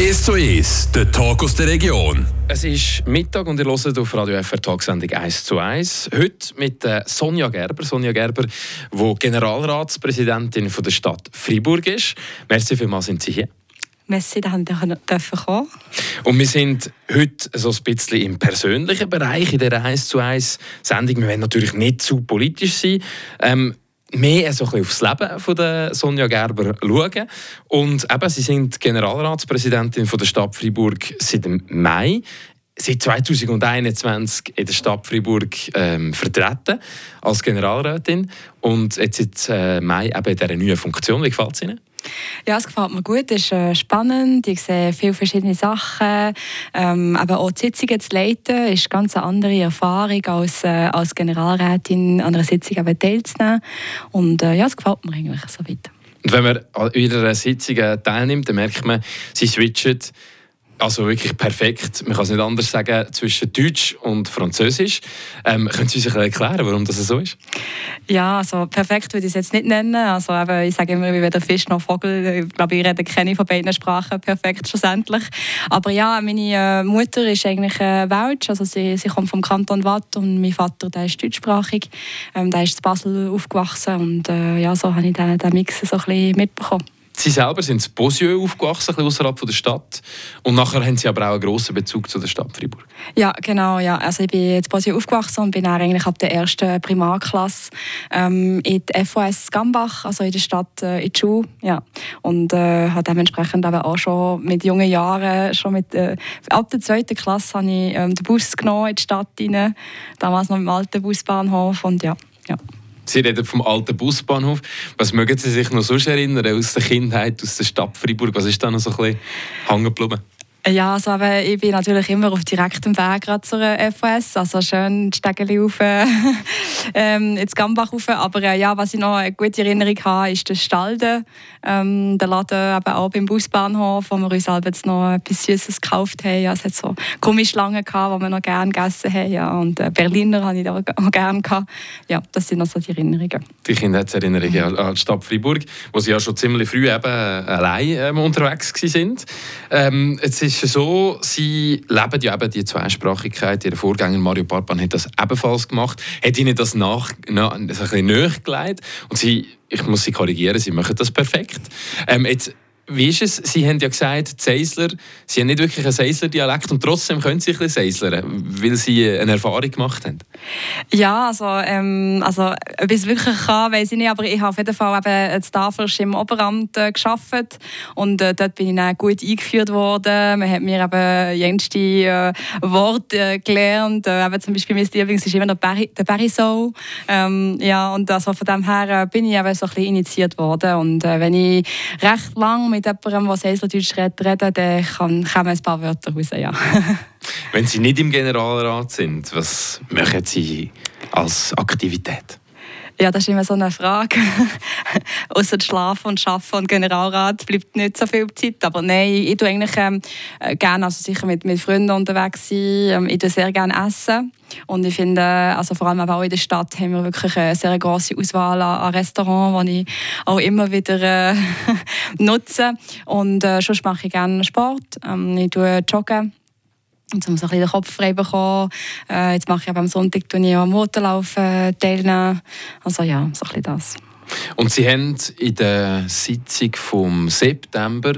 1 zu 1, der Talk aus der Region. Es ist Mittag und ihr hört auf Radio FR Tagsendung 1 zu 1. Heute mit äh, Sonja Gerber. Sonja Gerber, die Generalratspräsidentin von der Stadt Freiburg ist. Merci vielmals, sind Sie hier. Merci, dass wir dürfen kommen. Und wir sind heute so ein bisschen im persönlichen Bereich in dieser 1 zu 1 Sendung. Wir wollen natürlich nicht zu politisch sein. Ähm, mehr so ein aufs Leben von der Sonja Gerber schauen. Und eben, sie sind Generalratspräsidentin von der Stadt Freiburg seit Mai seit 2021 in der Stadt Freiburg ähm, vertreten als Generalrätin und jetzt seit äh, Mai eben in dieser neuen Funktion. Wie gefällt es Ihnen? Ja, es gefällt mir gut. Es ist äh, spannend. Ich sehe viele verschiedene Sachen. Ähm, aber auch die Sitzungen zu leiten ist eine ganz andere Erfahrung als, äh, als Generalrätin an einer Sitzung teilzunehmen. Und äh, ja, es gefällt mir eigentlich so weit. Und wenn man an einer Sitzung teilnimmt, dann merkt man, sie switchen also wirklich perfekt, man kann es nicht anders sagen, zwischen Deutsch und Französisch. Ähm, können Sie sich erklären, warum das so ist? Ja, also perfekt würde ich es jetzt nicht nennen. Also eben, ich sage immer, wie weder Fisch noch Vogel. Ich glaube, ich rede keine von beiden Sprachen perfekt schlussendlich. Aber ja, meine äh, Mutter ist eigentlich äh, Welsch, also sie, sie kommt vom Kanton Watt und mein Vater, der ist deutschsprachig. Ähm, der ist in Basel aufgewachsen und äh, ja, so habe ich den Mix so ein bisschen mitbekommen. Sie selber sind in Bosieux aufgewachsen, ein außerhalb der Stadt. Und nachher haben Sie aber auch einen grossen Bezug zu der Stadt Freiburg. Ja, genau. Ja. Also ich bin in Bosieux aufgewachsen und bin dann eigentlich ab der ersten Primarklasse ähm, in die FOS Gambach, also in der Stadt, äh, in Schule. Ja. Und äh, habe dementsprechend aber auch schon mit jungen Jahren, schon mit, äh, ab der zweiten Klasse, habe ich ähm, den Bus genommen in die Stadt rein. Damals noch im alten Busbahnhof und ja. ja. Sie reden vom alten Busbahnhof. Was mögen Sie sich noch sonst erinnern aus der Kindheit, aus der Stadt Freiburg? Was ist da noch so ein bisschen hängen geblieben? Ja, also aber ich bin natürlich immer auf direktem Weg gerade zur FOS, also schön Stegeli rauf, ähm, ins Gambach rauf. Aber äh, ja, was ich noch eine gute Erinnerung habe, ist der Stalde, ähm, der Laden eben auch beim Busbahnhof, wo wir uns jetzt noch etwas Süßes gekauft haben. Ja, es hat so Gummischlangen gehabt, die wir noch gerne gegessen haben. Ja, und äh, Berliner habe ich da auch gerne gehabt. Ja, das sind noch so die Erinnerungen. Die Kindheitserinnerungen mhm. an die Stadt Freiburg, wo Sie ja schon ziemlich früh eben allein ähm, unterwegs waren. Ähm, jetzt ist es so, Sie leben ja eben die Zweisprachigkeit. Ihr Vorgänger Mario Parpan hat das ebenfalls gemacht. Hat Ihnen das nach, nach, ein bisschen näher gelegt? Und Sie, ich muss Sie korrigieren, Sie machen das perfekt. Ähm, jetzt wie ist es? Sie haben ja gesagt, Seisler, Sie haben nicht wirklich einen Seisler-Dialekt und trotzdem können Sie ein bisschen Seislern, weil Sie eine Erfahrung gemacht haben. Ja, also, ähm, also ob ich es wirklich kann, weiß ich nicht, aber ich habe auf jeden Fall eben als Tafels im Oberamt äh, gearbeitet und äh, dort bin ich dann gut eingeführt worden. Man hat mir eben jenste äh, Worte äh, gelernt, äh, eben zum Beispiel mein Lieblings ist immer Barry, der Barisol. Ähm, ja, und also von dem her äh, bin ich eben so ein bisschen initiiert worden und äh, wenn ich recht lang mit mit jemandem, der Seiseldeutsch redet, reden, dann kann, kommen ein paar Wörter raus, ja. Wenn Sie nicht im Generalrat sind, was machen Sie als Aktivität? Ja, das ist immer so eine Frage. Außer Schlafen und Schaffen und Generalrat bleibt nicht so viel Zeit. Aber nein, ich tue eigentlich ähm, äh, gerne, also sicher mit, mit Freunden unterwegs sein. Ähm, ich tue sehr gerne essen. Und ich finde, also vor allem auch in der Stadt haben wir wirklich eine sehr große Auswahl an, an Restaurants, die ich auch immer wieder äh, nutze. Und äh, sonst mache ich gerne Sport. Ähm, ich tue joggen um so ein bisschen den Kopf frei bekommen. Äh, jetzt mache ich am Sonntag ich am Motorlaufen äh, teilnehmen. Also ja, so ein das. Und Sie haben in der Sitzung vom September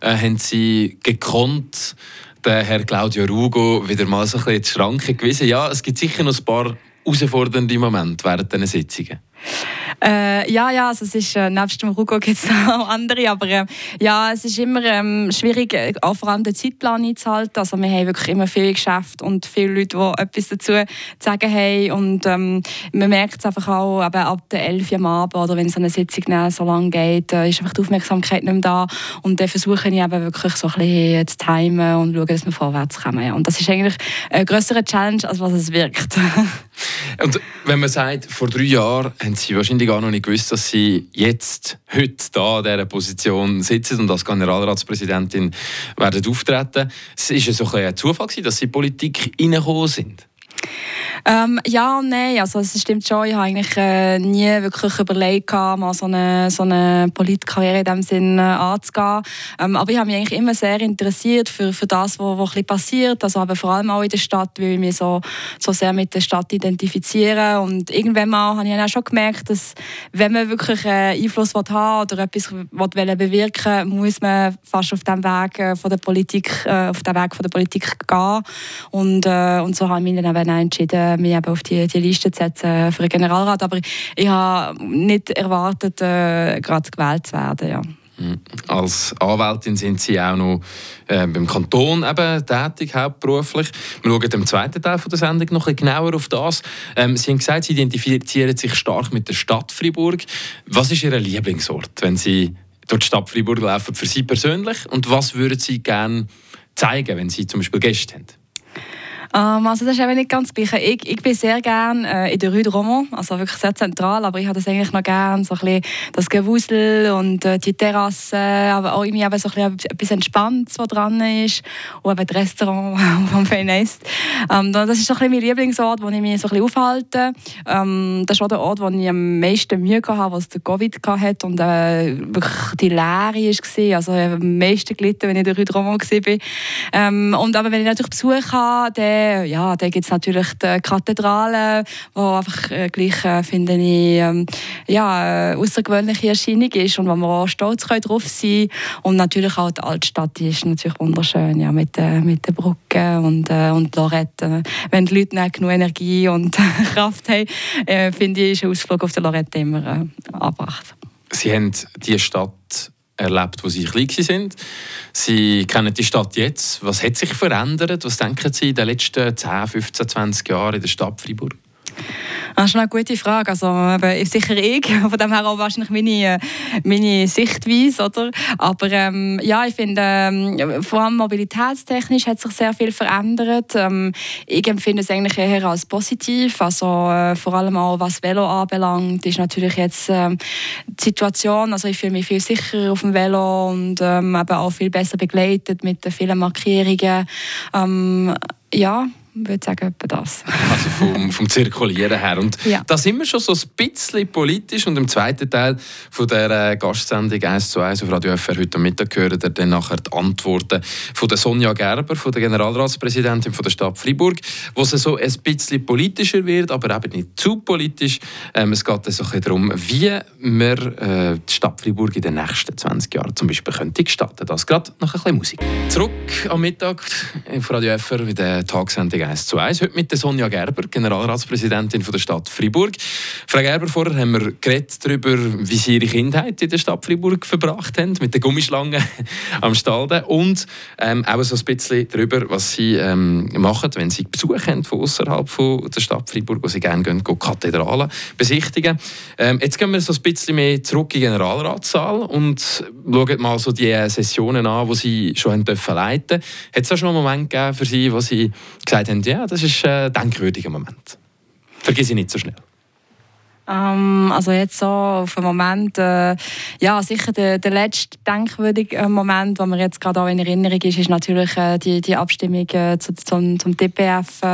äh, haben Sie gekonnt, den Herr Claudio Rugo wieder mal so ein bisschen in die Schranke gewiesen. Ja, es gibt sicher noch ein paar herausfordernde Momente während diesen Sitzungen. Äh, ja, ja, also es ist, äh, nebst dem Rugo gibt es auch andere, aber äh, ja, es ist immer ähm, schwierig, äh, auch vor allem den Zeitplan einzuhalten. Also wir haben wirklich immer viele Geschäfte und viele Leute, die etwas dazu zu sagen haben und ähm, man merkt es einfach auch eben ab der 11 Uhr am Abend oder wenn so eine Sitzung so lange geht, äh, ist einfach die Aufmerksamkeit nicht mehr da und dann versuche ich eben wirklich so ein bisschen zu timen und schauen, dass wir vorwärts kommen. Ja. Und das ist eigentlich eine größere Challenge, als was es wirkt. und wenn man sagt, vor drei Jahren haben Sie wahrscheinlich gar noch nicht gewusst, dass Sie jetzt, heute, da in dieser Position sitzen und als Generalratspräsidentin werden auftreten. Es war so ein, Zufall, dass Sie in die Politik reingekommen sind. Ähm, ja und nein. Also, es stimmt schon. Ich habe eigentlich äh, nie wirklich überlegt, mal so eine, so eine Politkarriere in diesem Sinn äh, anzugehen. Ähm, aber ich habe mich eigentlich immer sehr interessiert für, für das, was, was passiert. Also, aber vor allem auch in der Stadt, weil ich mich so, so sehr mit der Stadt identifiziere. Und irgendwann mal habe ich auch schon gemerkt, dass wenn man wirklich äh, Einfluss haben oder etwas will bewirken muss man fast auf dem Weg äh, von der Politik, äh, auf den Weg von der Politik gehen. Und, äh, und so habe ich mich dann entschieden, mich eben auf die, die Liste zu setzen für den Generalrat. Aber ich habe nicht erwartet, äh, gerade gewählt zu werden. Ja. Mhm. Als Anwältin sind Sie auch noch äh, beim Kanton eben tätig, hauptberuflich. Wir schauen im zweiten Teil der Sendung noch ein genauer auf das. Ähm, Sie haben gesagt, Sie identifizieren sich stark mit der Stadt Freiburg. Was ist Ihr Lieblingsort, wenn Sie durch die Stadt Freiburg laufen, für Sie persönlich? Und was würden Sie gerne zeigen, wenn Sie zum Beispiel Gäste haben? Ähm, also das ist eben nicht ganz gleich. Ich, ich bin sehr gerne äh, in der Rue de Romont, also wirklich sehr zentral, aber ich habe das eigentlich noch gerne, so ein bisschen das Gewusel und äh, die Terrasse, aber auch irgendwie so ein bisschen etwas Entspanntes, was dran ist und eben das Restaurant vom Feinest. Ähm, das ist so ein bisschen mein Lieblingsort, wo ich mich so ein bisschen aufhalte. Ähm, das ist auch der Ort, wo ich am meisten Mühe hatte, was der Covid hatte und äh, wirklich die Leere war. Also ich habe am meisten gelitten, wenn ich in der Rue de Romont war. Ähm, und aber wenn ich natürlich Besuch habe, dann ja, dann gibt es natürlich die Kathedrale, die einfach äh, gleich, äh, finde ich, ähm, ja, eine außergewöhnliche Erscheinung ist und wo wir auch stolz drauf sein können. Und natürlich auch die Altstadt, die ist natürlich wunderschön, ja, mit, äh, mit den Brücken und, äh, und Lorette. Wenn die Leute nicht genug Energie und Kraft haben, äh, finde ich, ist ein Ausflug auf die Lorette immer äh, angebracht. Sie haben die Stadt erlebt, wo Sie klein sind. Sie kennen die Stadt jetzt. Was hat sich verändert? Was denken Sie in den letzten 10, 15, 20 Jahren in der Stadt Freiburg? Das ist eine gute Frage. Also, eben, sicher ich, von dem her auch wahrscheinlich meine, meine Sichtweise. Oder? Aber ähm, ja, ich finde, ähm, vor allem mobilitätstechnisch hat sich sehr viel verändert. Ähm, ich empfinde es eigentlich eher als positiv. Also, äh, vor allem auch was Velo anbelangt, ist natürlich jetzt ähm, die Situation, also ich fühle mich viel sicherer auf dem Velo und ähm, eben auch viel besser begleitet mit den vielen Markierungen. Ähm, ja, ich würde sagen, etwa das. Also vom, vom Zirkulieren her. Und ja. da sind wir schon so ein bisschen politisch. Und im zweiten Teil von der äh, Gastsendung 1 zu 1 auf Radio FR heute Mittag hören wir dann nachher die Antworten von der Sonja Gerber, von der Generalratspräsidentin von der Stadt Freiburg, wo es so ein bisschen politischer wird, aber eben nicht zu politisch. Ähm, es geht so ein darum, wie wir äh, die Stadt Freiburg in den nächsten 20 Jahren zum Beispiel könnte gestalten. Das gerade nach ein bisschen Musik. Zurück am Mittag auf Radio FR in der Tagsendung Sendung 1 zu 1. Heute mit der Sonja Gerber, Generalratspräsidentin von der Stadt Freiburg. Frau Gerber, vorher haben wir geredet darüber, wie Sie Ihre Kindheit in der Stadt Freiburg verbracht haben, mit den Gummischlangen am Stalden und ähm, auch so ein bisschen darüber, was Sie ähm, machen, wenn Sie Besuch haben von außerhalb der Stadt Freiburg, wo Sie gerne gehen, gehen Kathedralen besichtigen. Ähm, jetzt gehen wir so ein bisschen mehr zurück in den Generalratssaal und schauen mal so die Sessionen an, die Sie schon haben dürfen leiten. Hat es schon einen Moment gegeben für Sie, wo Sie gesagt haben, ja, das ist ein denkwürdiger Moment. Vergiss ich nicht so schnell. Ähm, also jetzt so auf den Moment, äh, ja sicher der, der letzte denkwürdige Moment, der mir jetzt gerade auch in Erinnerung ist, ist natürlich äh, die, die Abstimmung äh, zu, zum, zum DPF-Kredit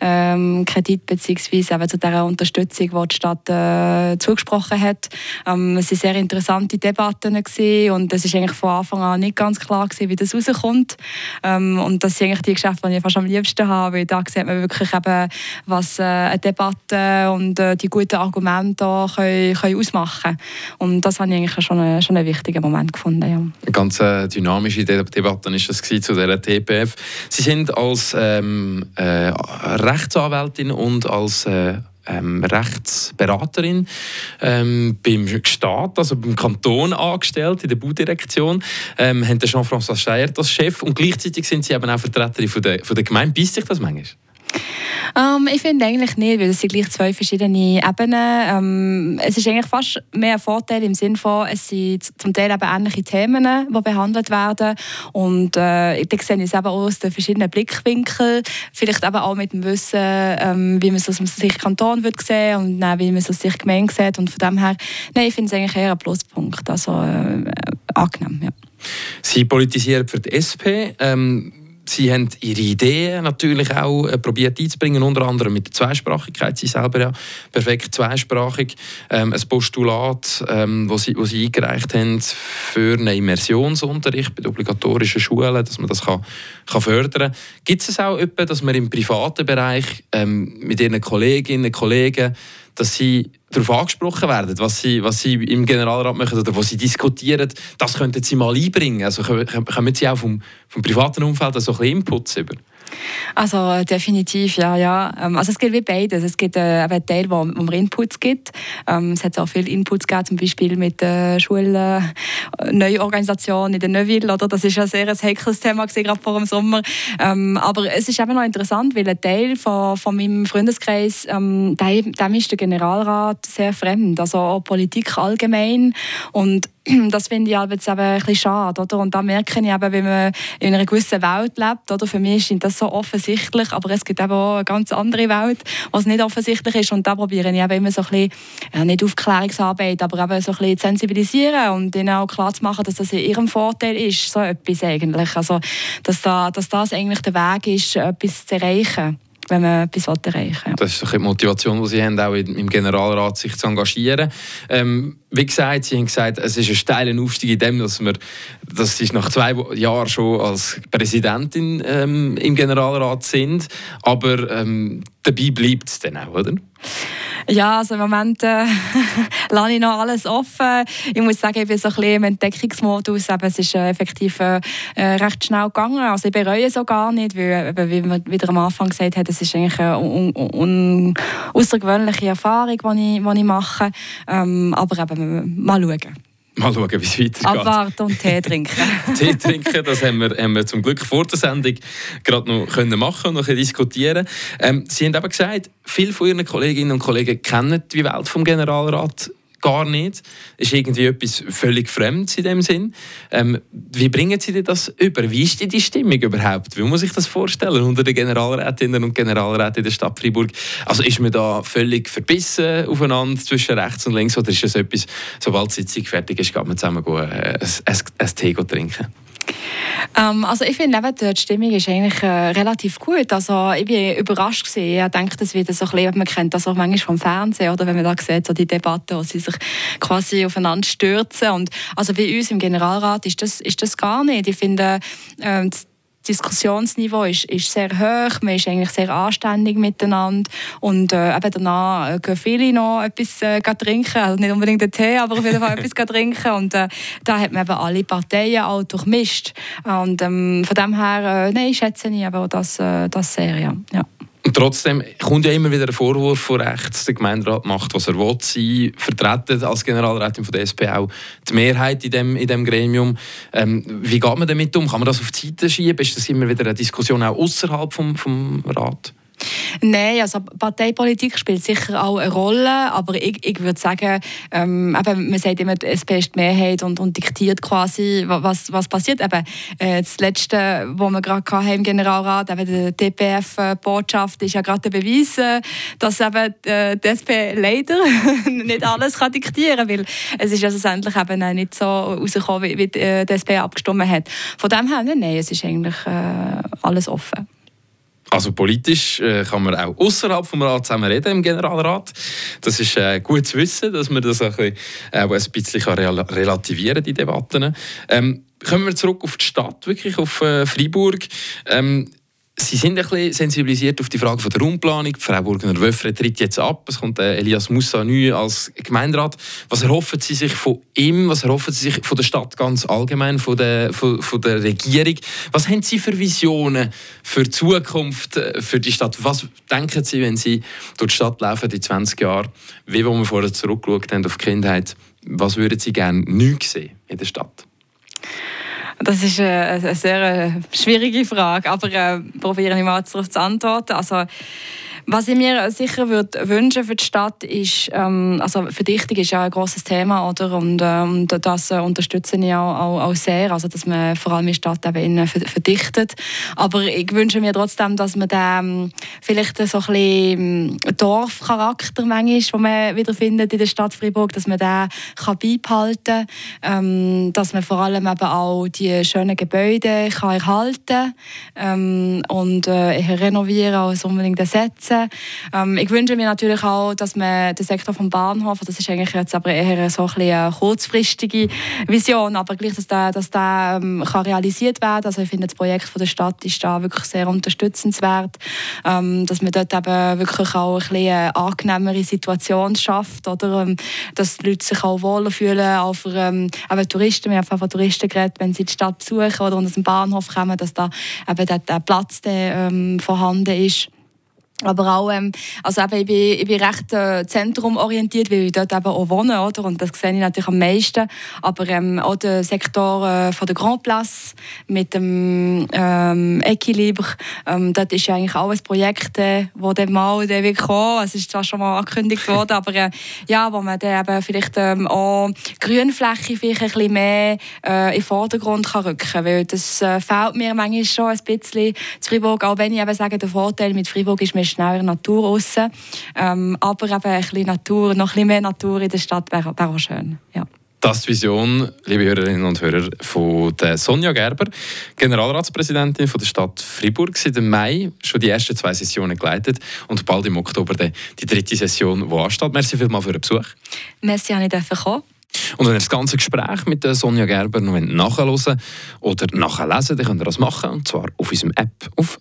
äh, bzw. zu der Unterstützung, die die Stadt äh, zugesprochen hat. Ähm, es waren sehr interessante Debatten und es ist eigentlich von Anfang an nicht ganz klar gewesen, wie das rauskommt. Ähm, und das sind eigentlich die Geschäfte, die ich fast am liebsten habe, weil da sieht man wirklich eben, was äh, eine Debatte und äh, die guten Argumente Argumente da können, können ausmachen können. Und das habe ich eigentlich schon einen, schon einen wichtigen Moment gefunden. Ja. Eine ganz äh, dynamische Debatte war das zu dieser TPF. Sie sind als ähm, äh, Rechtsanwältin und als äh, ähm, Rechtsberaterin ähm, beim Staat, also beim Kanton angestellt, in der Baudirektion, ähm, haben Jean-François Steyer als Chef und gleichzeitig sind sie eben auch Vertreterin von der, von der Gemeinde. Beißt sich das manchmal? Ähm, ich finde eigentlich nicht, weil es sind gleich zwei verschiedene Ebenen. Ähm, es ist eigentlich fast mehr ein Vorteil im Sinne von, es sind zum Teil eben ähnliche Themen, die behandelt werden und äh, ich sehe es eben aus den verschiedenen Blickwinkeln, vielleicht eben auch mit dem Wissen, ähm, wie man es aus dem Sicht Kanton wird sehen und dann, wie man es aus Sicht Gemeinde sieht und von dem her, nein, ich finde es eigentlich eher ein Pluspunkt, also äh, angenehm, ja. Sie politisieren für die SP. Ähm Sie haben Ihre Ideen natürlich auch äh, probiert einzubringen, unter anderem mit der Zweisprachigkeit. Sie selber ja perfekt zweisprachig. Ähm, ein Postulat, ähm, wo, Sie, wo Sie eingereicht haben für einen Immersionsunterricht bei den obligatorischen Schulen, dass man das kann, kann fördern kann. Gibt es auch etwas, dass man im privaten Bereich ähm, mit Ihren Kolleginnen und Kollegen dass sie darauf angesprochen werden, was sie, was sie im Generalrat machen oder was sie diskutieren, das könnten sie mal einbringen. Also kommen sie auch vom, vom privaten Umfeld so ein bisschen Inputs über? Also definitiv, ja, ja. Ähm, also es gibt wie beides. Es gibt äh, einen Teil, wo, wo man Inputs gibt. Ähm, es hat auch viele Inputs gegeben, zum Beispiel mit der Schule, äh, in der Neuville. Oder? Das ist ja sehr ein heikles Thema gerade vor dem Sommer. Ähm, aber es ist eben noch interessant, weil ein Teil von, von meinem Freundeskreis, ähm, dem, dem ist der Generalrat sehr fremd. Also auch Politik allgemein. Und das finde ich jetzt eben ein bisschen schade. Oder? Und da merke ich eben, wenn man in einer gewissen Welt lebt, oder? für mich ist das so offensichtlich, aber es gibt eben auch eine ganz andere Welt, was nicht offensichtlich ist. Und da probiere ich eben immer so ein bisschen, ja, nicht Aufklärungsarbeit, aber eben so ein bisschen zu sensibilisieren und ihnen auch klar zu machen, dass das in ihrem Vorteil ist, so etwas eigentlich. Also, dass, da, dass das eigentlich der Weg ist, etwas zu erreichen wenn man etwas erreichen will. Das ist die Motivation, die Sie haben, auch im Generalrat sich zu engagieren. Ähm, wie gesagt, Sie haben gesagt, es ist ein steiler Aufstieg in dem, dass wir, dass Sie nach zwei Jahren schon als Präsidentin ähm, im Generalrat sind, aber ähm, dabei bleibt es dann auch, oder? Ja, also im Moment äh, lasse ich noch alles offen. Ich muss sagen, ich bin so ein bisschen im Entdeckungsmodus. Aber es ist äh, effektiv äh, recht schnell gegangen. Also ich bereue es auch gar nicht, weil, wie man wieder am Anfang gesagt hat, es ist eigentlich eine un, un, außergewöhnliche Erfahrung, die ich, die ich mache. Ähm, aber eben, mal schauen. Mal schauen, wie es weitergeht. Abwarten und Tee trinken. Tee trinken, das haben wir, haben wir zum Glück vor der Sendung gerade noch können machen und noch diskutieren ähm, Sie haben eben gesagt, viele von Ihren Kolleginnen und Kollegen kennen die Welt vom Generalrat gar nicht. Ist irgendwie etwas völlig Fremdes in dem Sinn. Ähm, wie bringen Sie das über? Wie ist die Stimmung überhaupt? Wie muss ich das vorstellen unter den Generalrätinnen und Generalräten der Stadt Freiburg? Also ist man da völlig verbissen aufeinander zwischen rechts und links oder ist das etwas, sobald die Sitzung fertig ist, geht man zusammen äh, ein, ein, ein Tee trinken? Ähm, also ich finde, die Stimmung ist eigentlich äh, relativ gut. Also ich bin überrascht gewesen. Ich denke, das wird so ein bisschen, man kennt das auch manchmal vom Fernsehen, oder wenn man da sieht, so die Debatte, wo sie sich quasi aufeinander stürzen. Und also bei uns im Generalrat ist das, ist das gar nicht. Ich finde, äh, Diskussionsniveau ist, ist sehr hoch, man ist eigentlich sehr anständig miteinander und äh, eben danach gehen viele noch etwas äh, trinken, also nicht unbedingt den Tee, aber auf jeden Fall etwas trinken und äh, da hat man eben alle Parteien auch durchmischt und ähm, von dem her, äh, nein, schätze ich aber das, äh, das sehr, ja. ja. Trotzdem kommt ja immer wieder ein Vorwurf von rechts, der Gemeinderat macht, was er will. Sie vertreten als Generalrätin von der SP auch die Mehrheit in dem, in dem Gremium. Ähm, wie geht man damit um? Kann man das auf die Seite schieben? Ist das immer wieder eine Diskussion auch außerhalb vom, vom Rat? Nein, also Parteipolitik spielt sicher auch eine Rolle, aber ich, ich würde sagen, ähm, eben, man sagt immer, es ist die Mehrheit und, und diktiert quasi, was, was passiert. Eben, äh, das Letzte, was wir gerade im Generalrat, eben die DPF-Botschaft, ist ja gerade der Beweis, äh, dass eben äh, die SP leider nicht alles kann diktieren kann, weil es ist ja schlussendlich eben nicht so rausgekommen, wie, wie die SP abgestimmt hat. Von dem her, nein, es ist eigentlich äh, alles offen. Also politisch äh, kann man auch außerhalb vom Rat zusammen reden im Generalrat. Das ist äh, gut zu wissen, dass man das auch ein bisschen, äh, bisschen kann relativieren die Debatten. Ähm, kommen wir zurück auf die Stadt, wirklich auf äh, Freiburg. Ähm, Sie sind ein bisschen sensibilisiert auf die Frage von der Raumplanung. Frau Burgener-Wöffre tritt jetzt ab. Es kommt äh, Elias Moussa neu als Gemeinderat. Was erhoffen Sie sich von ihm? Was erhoffen Sie sich von der Stadt ganz allgemein, von der, von, von der Regierung? Was haben Sie für Visionen für die Zukunft, äh, für die Stadt? Was denken Sie, wenn Sie durch die Stadt laufen in 20 Jahren? Wie, wo wir vorher zurückgeschaut haben auf die Kindheit, was würden Sie gerne neu sehen in der Stadt? Das ist äh, eine sehr äh, schwierige Frage, aber äh, probiere ich mal darauf zu antworten. Also, Was ich mir sicher würde wünschen für die Stadt ist, ähm, also Verdichtung ist ja ein großes Thema, oder? Und, ähm, das äh, unterstütze ich auch, auch, auch, sehr, also dass man vor allem in Stadt eben verdichtet. Aber ich wünsche mir trotzdem, dass man den, vielleicht so ein bisschen ähm, Dorfcharakter manchmal, den man wieder findet in der Stadt Freiburg, dass man den kann beibehalten kann, ähm, dass man vor allem eben auch die schönen Gebäude kann erhalten ähm, und äh, renovieren als unbedingt ersetzen. Ähm, ich wünsche mir natürlich auch, dass man den Sektor vom Bahnhof, das ist eigentlich jetzt aber eher so ein eine kurzfristige Vision, aber gleich, dass der, dass der ähm, kann realisiert werden Also ich finde, das Projekt von der Stadt ist da wirklich sehr unterstützenswert, ähm, dass man dort eben wirklich auch ein eine angenehmere Situation schafft, oder? Ähm, dass die Leute sich auch wohler fühlen, auch für ähm, eben Touristen, wir haben von Touristen geredet, wenn sie die Stadt besuchen oder aus dem Bahnhof kommen, dass da eben der Platz der, ähm, vorhanden ist. Aber auch, ähm, also eben, ich, bin, ich bin recht äh, zentrumorientiert, weil ich dort eben auch wohne, oder? Und das sehe ich natürlich am meisten. Aber ähm, auch der Sektor äh, von der Grand Place mit dem ähm, Equilibre, ähm, dort ist ja eigentlich auch ein Projekt, äh, wo dann mal der wird kommen. Es ist zwar schon mal angekündigt worden, aber äh, ja, wo man dann eben vielleicht ähm, auch Grünfläche vielleicht ein bisschen mehr äh, in den Vordergrund kann rücken kann. Weil das äh, fehlt mir manchmal schon ein bisschen zu Freiburg, auch wenn ich eben sage, der Vorteil mit Freiburg ist, man ist schneller Natur raus. Ähm, aber eben ein bisschen Natur, noch ein bisschen mehr Natur in der Stadt wäre wär auch schön. Ja. Das ist die Vision, liebe Hörerinnen und Hörer, von der Sonja Gerber, Generalratspräsidentin von der Stadt Fribourg. Seit dem Mai schon die ersten zwei Sessionen geleitet und bald im Oktober die dritte Session, die ansteht. Merci vielmals für den Besuch. Merci, dass ich kommen und wenn ihr das ganze Gespräch mit der Sonja Gerber noch nachhören oder nachlesen dann könnt ihr das machen, und zwar auf unserem App auf